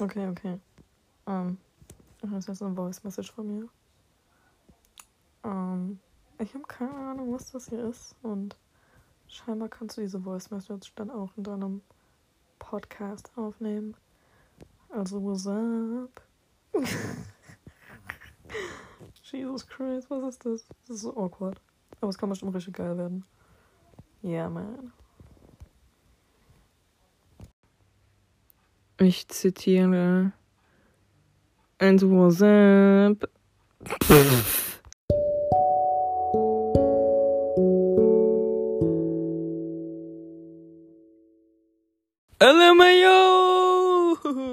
Okay, okay. Ähm, das ist jetzt eine Voice Message von mir. Ähm, ich habe keine Ahnung, was das hier ist. Und scheinbar kannst du diese Voice Message dann auch in deinem Podcast aufnehmen. Also, what's up? Jesus Christ, was ist das? Das ist so awkward. Aber es kann bestimmt richtig geil werden. Yeah, man. Ich zitiere. And what's up? LMAO!